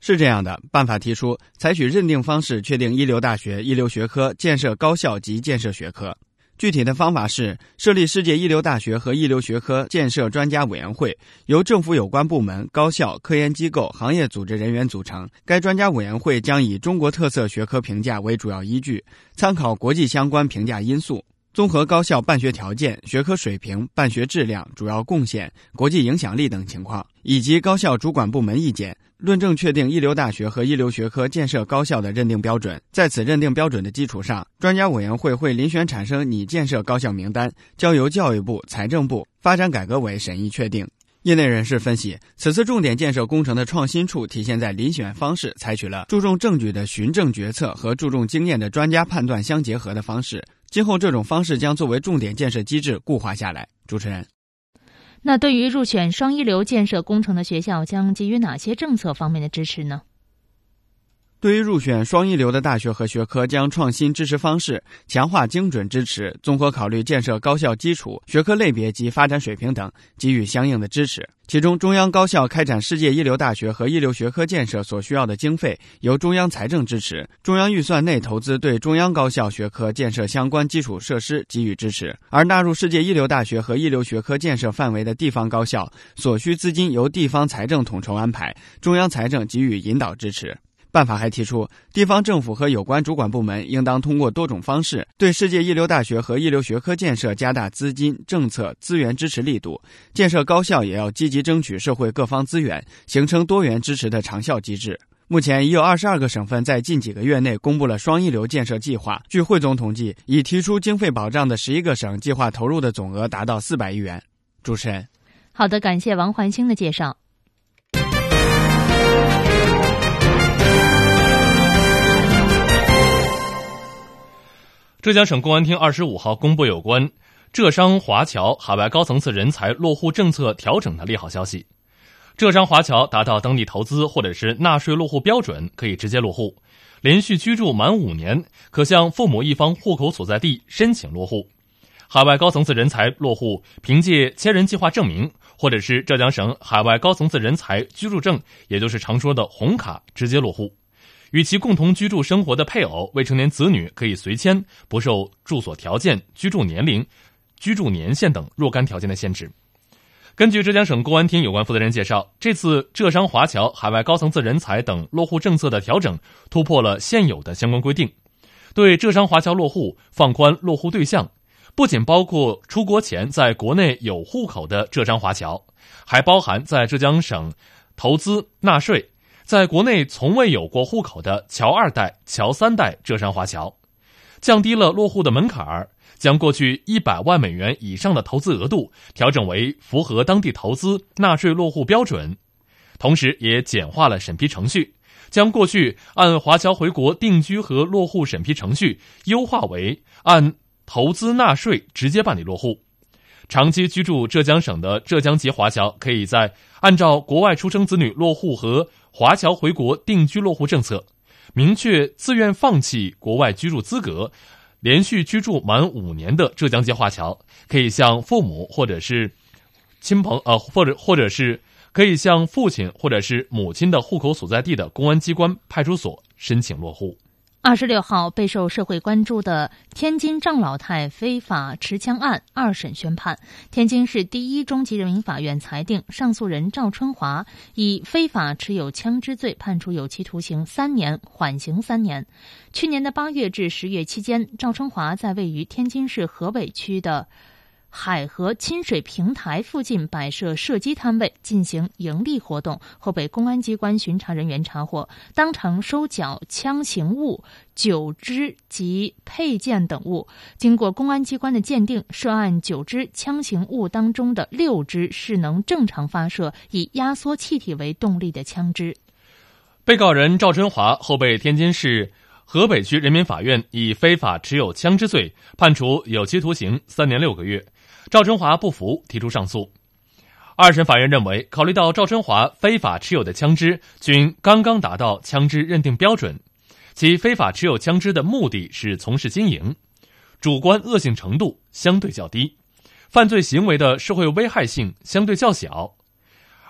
[SPEAKER 18] 是这样的，办法提出，采取认定方式确定一流大学、一流学科建设高校及建设学科。具体的方法是设立世界一流大学和一流学科建设专家委员会，由政府有关部门、高校、科研机构、行业组织人员组成。该专家委员会将以中国特色学科评价为主要依据，参考国际相关评价因素。综合高校办学条件、学科水平、办学质量、主要贡献、国际影响力等情况，以及高校主管部门意见，论证确定一流大学和一流学科建设高校的认定标准。在此认定标准的基础上，专家委员会会遴选产生拟建设高校名单，交由教育部、财政部、发展改革委审议确定。业内人士分析，此次重点建设工程的创新处体现在遴选方式采取了注重证据的循证决策和注重经验的专家判断相结合的方式。今后这种方式将作为重点建设机制固化下来。主持人，
[SPEAKER 3] 那对于入选双一流建设工程的学校，将给予哪些政策方面的支持呢？
[SPEAKER 18] 对于入选双一流的大学和学科，将创新支持方式，强化精准支持，综合考虑建设高校基础、学科类别及发展水平等，给予相应的支持。其中，中央高校开展世界一流大学和一流学科建设所需要的经费，由中央财政支持；中央预算内投资对中央高校学科建设相关基础设施给予支持。而纳入世界一流大学和一流学科建设范围的地方高校，所需资金由地方财政统筹安排，中央财政给予引导支持。办法还提出，地方政府和有关主管部门应当通过多种方式，对世界一流大学和一流学科建设加大资金、政策、资源支持力度；建设高校也要积极争取社会各方资源，形成多元支持的长效机制。目前已有二十二个省份在近几个月内公布了双一流建设计划。据汇总统计，已提出经费保障的十一个省，计划投入的总额达到四百亿元。主持人，
[SPEAKER 3] 好的，感谢王环星的介绍。
[SPEAKER 2] 浙江省公安厅二十五号公布有关浙商华侨海外高层次人才落户政策调整的利好消息。浙商华侨达到当地投资或者是纳税落户标准，可以直接落户；连续居住满五年，可向父母一方户口所在地申请落户。海外高层次人才落户，凭借千人计划证明或者是浙江省海外高层次人才居住证，也就是常说的红卡，直接落户。与其共同居住生活的配偶、未成年子女可以随迁，不受住所条件、居住年龄、居住年限等若干条件的限制。根据浙江省公安厅有关负责人介绍，这次浙商华侨海外高层次人才等落户政策的调整，突破了现有的相关规定，对浙商华侨落户放宽落户对象，不仅包括出国前在国内有户口的浙商华侨，还包含在浙江省投资纳税。在国内从未有过户口的侨二代、侨三代浙商华侨，降低了落户的门槛儿，将过去一百万美元以上的投资额度调整为符合当地投资纳税落户标准，同时也简化了审批程序，将过去按华侨回国定居和落户审批程序优化为按投资纳税直接办理落户。长期居住浙江省的浙江籍华侨，可以在按照国外出生子女落户和华侨回国定居落户政策，明确自愿放弃国外居住资格，连续居住满五年的浙江籍华侨，可以向父母或者是亲朋呃或者或者是可以向父亲或者是母亲的户口所在地的公安机关派出所申请落户。
[SPEAKER 3] 二十六号，备受社会关注的天津张老太非法持枪案二审宣判，天津市第一中级人民法院裁定上诉人赵春华以非法持有枪支罪判处有期徒刑三年，缓刑三年。去年的八月至十月期间，赵春华在位于天津市河北区的海河亲水平台附近摆设射击摊位进行盈利活动，后被公安机关巡查人员查获，当场收缴枪形物九支及配件等物。经过公安机关的鉴定，涉案九支枪形物当中的六支是能正常发射、以压缩气体为动力的枪支。
[SPEAKER 2] 被告人赵春华后被天津市。河北区人民法院以非法持有枪支罪判处有期徒刑三年六个月，赵春华不服，提出上诉。二审法院认为，考虑到赵春华非法持有的枪支均刚刚达到枪支认定标准，其非法持有枪支的目的是从事经营，主观恶性程度相对较低，犯罪行为的社会危害性相对较小。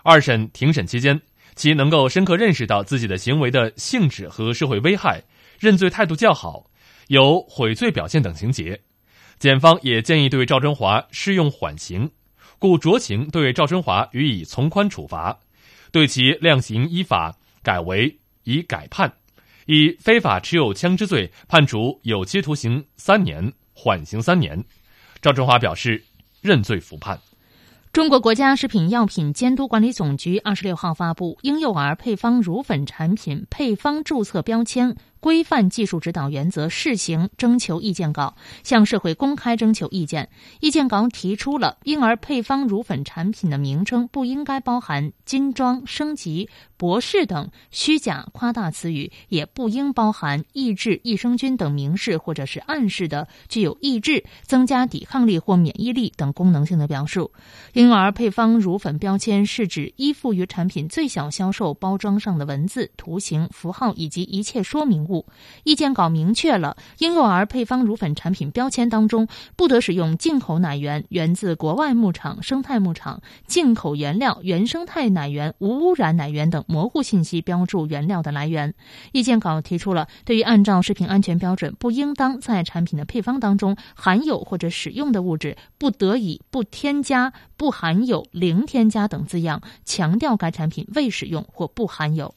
[SPEAKER 2] 二审庭审期间，其能够深刻认识到自己的行为的性质和社会危害。认罪态度较好，有悔罪表现等情节，检方也建议对赵春华适用缓刑，故酌情对赵春华予以从宽处罚，对其量刑依法改为以改判，以非法持有枪支罪判处有期徒刑三年，缓刑三年。赵春华表示认罪服判。
[SPEAKER 3] 中国国家食品药品监督管理总局二十六号发布《婴幼儿配方乳粉产品配方注册标签》。规范技术指导原则试行征求意见稿，向社会公开征求意见。意见稿提出了婴儿配方乳粉产品的名称不应该包含“金装”“升级”“博士”等虚假夸大词语，也不应包含抑制益生菌等明示或者是暗示的具有抑制、增加抵抗力或免疫力等功能性的表述。婴儿配方乳粉标签是指依附于产品最小销售包装上的文字、图形、符号以及一切说明。物意见稿明确了，婴幼儿配方乳粉产品标签当中不得使用进口奶源、源自国外牧场、生态牧场、进口原料、原生态奶源、无污染奶源等模糊信息标注原料的来源。意见稿提出了，对于按照食品安全标准不应当在产品的配方当中含有或者使用的物质，不得以不添加、不含有、零添加等字样强调该产品未使用或不含有。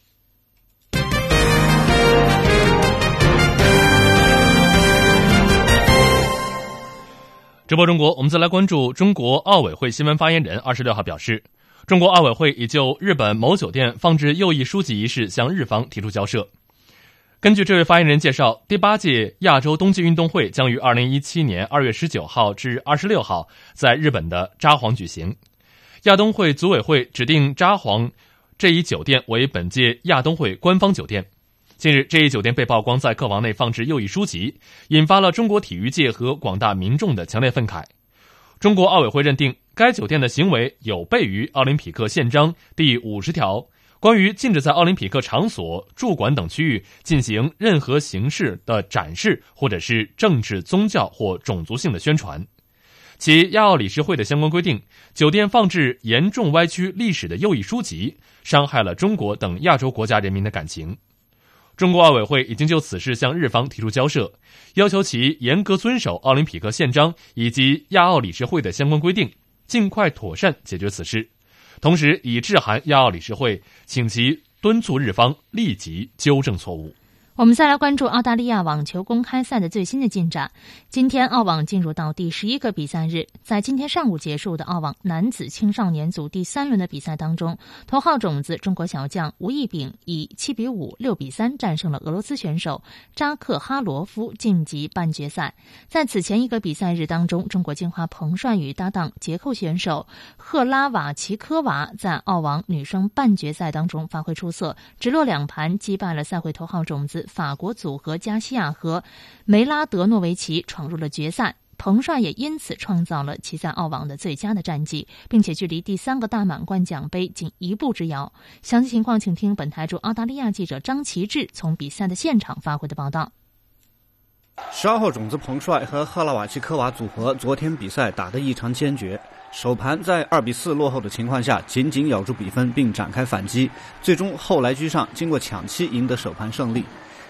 [SPEAKER 2] 直播中国，我们再来关注中国奥委会新闻发言人二十六号表示，中国奥委会已就日本某酒店放置右翼书籍一事向日方提出交涉。根据这位发言人介绍，第八届亚洲冬季运动会将于二零一七年二月十九号至二十六号在日本的札幌举行。亚冬会组委会指定札幌这一酒店为本届亚冬会官方酒店。近日，这一酒店被曝光在客房内放置右翼书籍，引发了中国体育界和广大民众的强烈愤慨。中国奥委会认定，该酒店的行为有悖于奥林匹克宪章第五十条关于禁止在奥林匹克场所、驻馆等区域进行任何形式的展示，或者是政治、宗教或种族性的宣传。其亚奥理事会的相关规定，酒店放置严重歪曲历史的右翼书籍，伤害了中国等亚洲国家人民的感情。中国奥委会已经就此事向日方提出交涉，要求其严格遵守奥林匹克宪章以及亚奥理事会的相关规定，尽快妥善解决此事。同时，已致函亚奥理事会，请其敦促日方立即纠正错误。
[SPEAKER 3] 我们再来关注澳大利亚网球公开赛的最新的进展。今天，澳网进入到第十一个比赛日，在今天上午结束的澳网男子青少年组第三轮的比赛当中，头号种子中国小将吴亦丙以七比五、六比三战胜了俄罗斯选手扎克哈罗夫，晋级半决赛。在此前一个比赛日当中，中国金花彭帅与搭档捷克选手赫拉瓦奇科娃在澳网女双半决赛当中发挥出色，直落两盘击败了赛会头号种子。法国组合加西亚和梅拉德诺维奇闯入了决赛，彭帅也因此创造了其在澳网的最佳的战绩，并且距离第三个大满贯奖杯仅一步之遥。详细情况，请听本台驻澳大利亚记者张奇志从比赛的现场发回的报道。
[SPEAKER 19] 十二号种子彭帅和赫拉瓦奇科娃组合昨天比赛打得异常坚决，首盘在二比四落后的情况下，紧紧咬住比分并展开反击，最终后来居上，经过抢七赢得首盘胜利。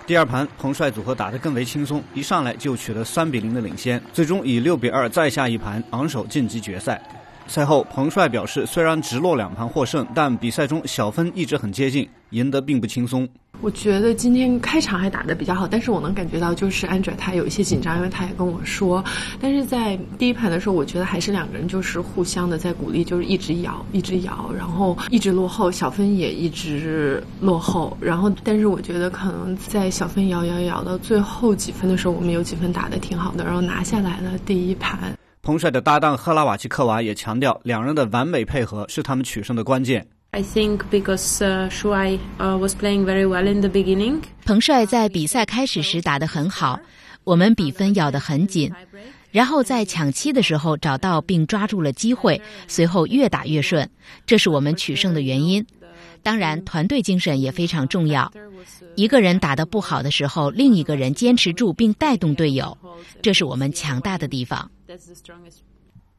[SPEAKER 19] 第二盘，彭帅组合打得更为轻松，一上来就取得三比零的领先，最终以六比二再下一盘，昂首晋级决赛。赛后，彭帅表示，虽然直落两盘获胜，但比赛中小分一直很接近，赢得并不轻松。
[SPEAKER 20] 我觉得今天开场还打得比较好，但是我能感觉到就是安哲他有一些紧张，因为他也跟我说，但是在第一盘的时候，我觉得还是两个人就是互相的在鼓励，就是一直摇，一直摇，然后一直落后，小分也一直落后，然后但是我觉得可能在小分摇摇摇到最后几分的时候，我们有几分打得挺好的，然后拿下来了第一盘。
[SPEAKER 19] 彭帅的搭档赫拉瓦奇科娃也强调，两人的完美配合是他们取胜的关键。
[SPEAKER 21] I think because Shuai was playing very well in the beginning.
[SPEAKER 22] 彭帅在比赛开始时打得很好，我们比分咬得很紧，然后在抢七的时候找到并抓住了机会，随后越打越顺，这是我们取胜的原因。当然，团队精神也非常重要。一个人打得不好的时候，另一个人坚持住并带动队友，这是我们强大的地方。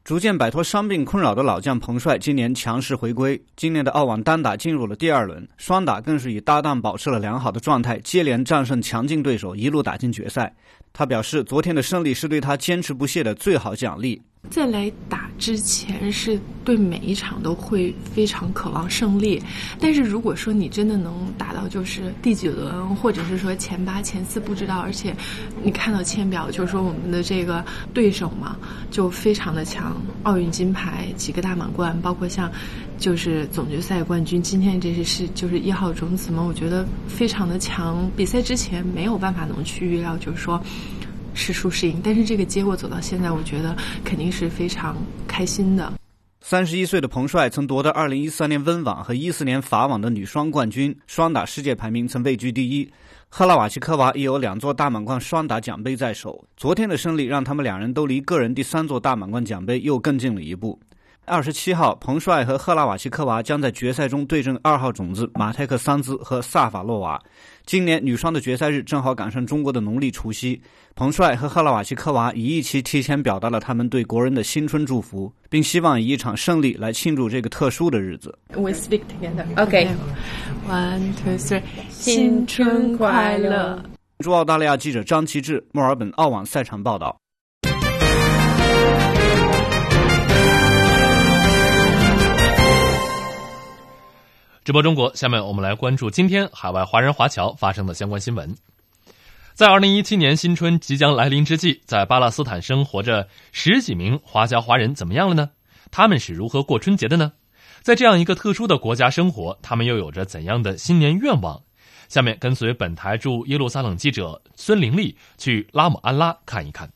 [SPEAKER 19] 逐渐摆脱伤病困扰的老将彭帅，今年强势回归。今年的澳网单打进入了第二轮，双打更是与搭档保持了良好的状态，接连战胜强劲对手，一路打进决赛。他表示，昨天的胜利是对他坚持不懈的最好奖励。
[SPEAKER 20] 在来打之前，是对每一场都会非常渴望胜利。但是如果说你真的能打到就是第几轮，或者是说前八、前四不知道，而且你看到签表，就是说我们的这个对手嘛，就非常的强，奥运金牌、几个大满贯，包括像就是总决赛冠军，今天这是是就是一号种子嘛，我觉得非常的强。比赛之前没有办法能去预料，就是说。是输是赢，但是这个结果走到现在，我觉得肯定是非常开心的。
[SPEAKER 19] 三十一岁的彭帅曾夺得二零一三年温网和一四年法网的女双冠军，双打世界排名曾位居第一。赫拉瓦奇科娃也有两座大满贯双打奖杯在手，昨天的胜利让他们两人都离个人第三座大满贯奖杯又更近了一步。二十七号，彭帅和赫拉瓦奇科娃将在决赛中对阵二号种子马泰克桑兹和萨法洛娃。今年女双的决赛日正好赶上中国的农历除夕，彭帅和赫拉瓦奇科娃一起提前表达了他们对国人的新春祝福，并希望以一场胜利来庆祝这个特殊的日子。
[SPEAKER 20] We speak together.
[SPEAKER 21] OK.
[SPEAKER 20] One, two, three. 新春快乐！
[SPEAKER 19] 驻澳大利亚记者张其志，墨尔本澳网赛场报道。
[SPEAKER 2] 直播中国，下面我们来关注今天海外华人华侨发生的相关新闻。在二零一七年新春即将来临之际，在巴勒斯坦生活着十几名华侨华人怎么样了呢？他们是如何过春节的呢？在这样一个特殊的国家生活，他们又有着怎样的新年愿望？下面跟随本台驻耶路撒冷记者孙玲丽去拉姆安拉看一看。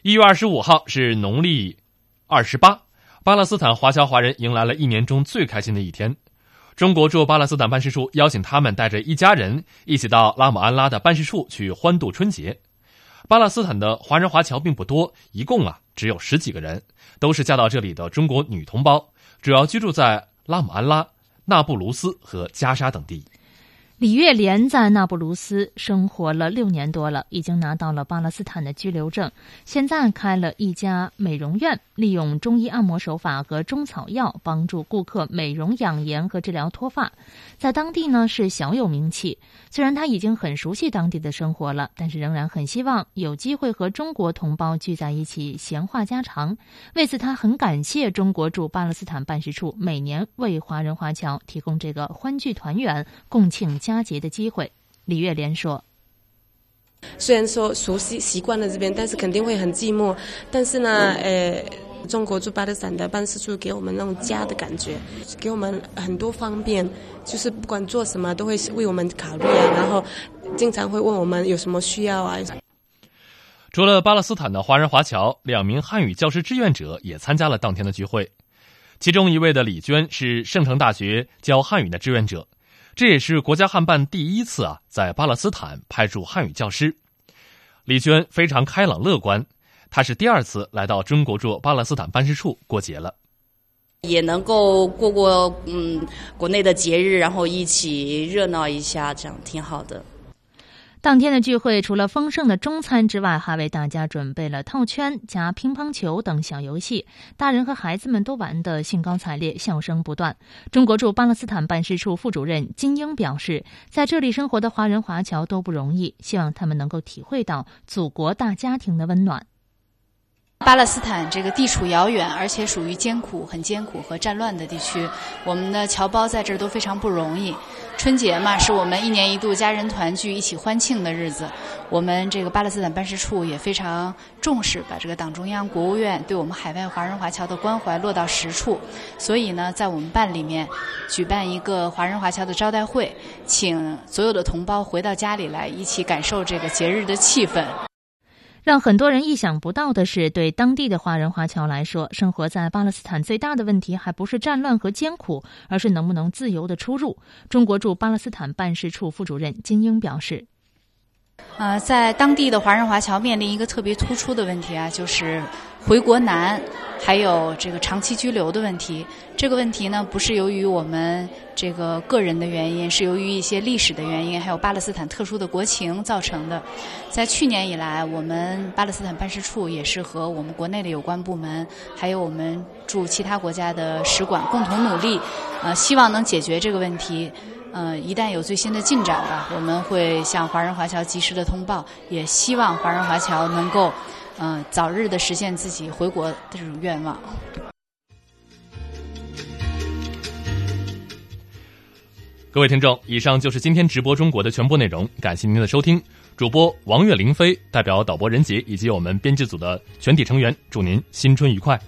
[SPEAKER 2] 一月二十五号是农历二十八，巴勒斯坦华侨华人迎来了一年中最开心的一天。中国驻巴勒斯坦办事处邀请他们带着一家人一起到拉姆安拉的办事处去欢度春节。巴勒斯坦的华人华侨并不多，一共啊只有十几个人，都是嫁到这里的中国女同胞，主要居住在拉姆安拉、那不卢斯和加沙等地。
[SPEAKER 3] 李月莲在那不卢斯生活了六年多了，已经拿到了巴勒斯坦的居留证。现在开了一家美容院，利用中医按摩手法和中草药帮助顾客美容养颜和治疗脱发，在当地呢是小有名气。虽然他已经很熟悉当地的生活了，但是仍然很希望有机会和中国同胞聚在一起闲话家常。为此，他很感谢中国驻巴勒斯坦办事处每年为华人华侨提供这个欢聚团圆、共庆佳节的机会，李月莲说：“
[SPEAKER 21] 虽然说熟悉习惯了这边，但是肯定会很寂寞。但是呢，呃，中国驻巴勒斯坦的办事处给我们那种家的感觉，给我们很多方便，就是不管做什么都会为我们考虑啊，然后经常会问我们有什么需要啊。”
[SPEAKER 2] 除了巴勒斯坦的华人华侨，两名汉语教师志愿者也参加了当天的聚会。其中一位的李娟是圣城大学教汉语的志愿者。这也是国家汉办第一次啊，在巴勒斯坦派驻汉语教师。李娟非常开朗乐观，她是第二次来到中国驻巴勒斯坦办事处过节了，
[SPEAKER 23] 也能够过过嗯国内的节日，然后一起热闹一下，这样挺好的。
[SPEAKER 3] 当天的聚会除了丰盛的中餐之外，还为大家准备了套圈、加乒乓球等小游戏，大人和孩子们都玩得兴高采烈，笑声不断。中国驻巴勒斯坦办事处副主任金英表示，在这里生活的华人华侨都不容易，希望他们能够体会到祖国大家庭的温暖。
[SPEAKER 24] 巴勒斯坦这个地处遥远，而且属于艰苦、很艰苦和战乱的地区，我们的侨胞在这儿都非常不容易。春节嘛，是我们一年一度家人团聚、一起欢庆的日子。我们这个巴勒斯坦办事处也非常重视，把这个党中央、国务院对我们海外华人华侨的关怀落到实处。所以呢，在我们办里面举办一个华人华侨的招待会，请所有的同胞回到家里来，一起感受这个节日的气氛。
[SPEAKER 3] 让很多人意想不到的是，对当地的华人华侨来说，生活在巴勒斯坦最大的问题还不是战乱和艰苦，而是能不能自由的出入。中国驻巴勒斯坦办事处副主任金英表示：“
[SPEAKER 24] 呃，在当地的华人华侨面临一个特别突出的问题啊，就是回国难，还有这个长期居留的问题。这个问题呢，不是由于我们。”这个个人的原因是由于一些历史的原因，还有巴勒斯坦特殊的国情造成的。在去年以来，我们巴勒斯坦办事处也是和我们国内的有关部门，还有我们驻其他国家的使馆共同努力，呃，希望能解决这个问题。呃，一旦有最新的进展吧，我们会向华人华侨及时的通报，也希望华人华侨能够，呃，早日的实现自己回国的这种愿望。
[SPEAKER 2] 各位听众，以上就是今天直播中国的全部内容，感谢您的收听。主播王月林飞代表导播任杰以及我们编辑组的全体成员，祝您新春愉快。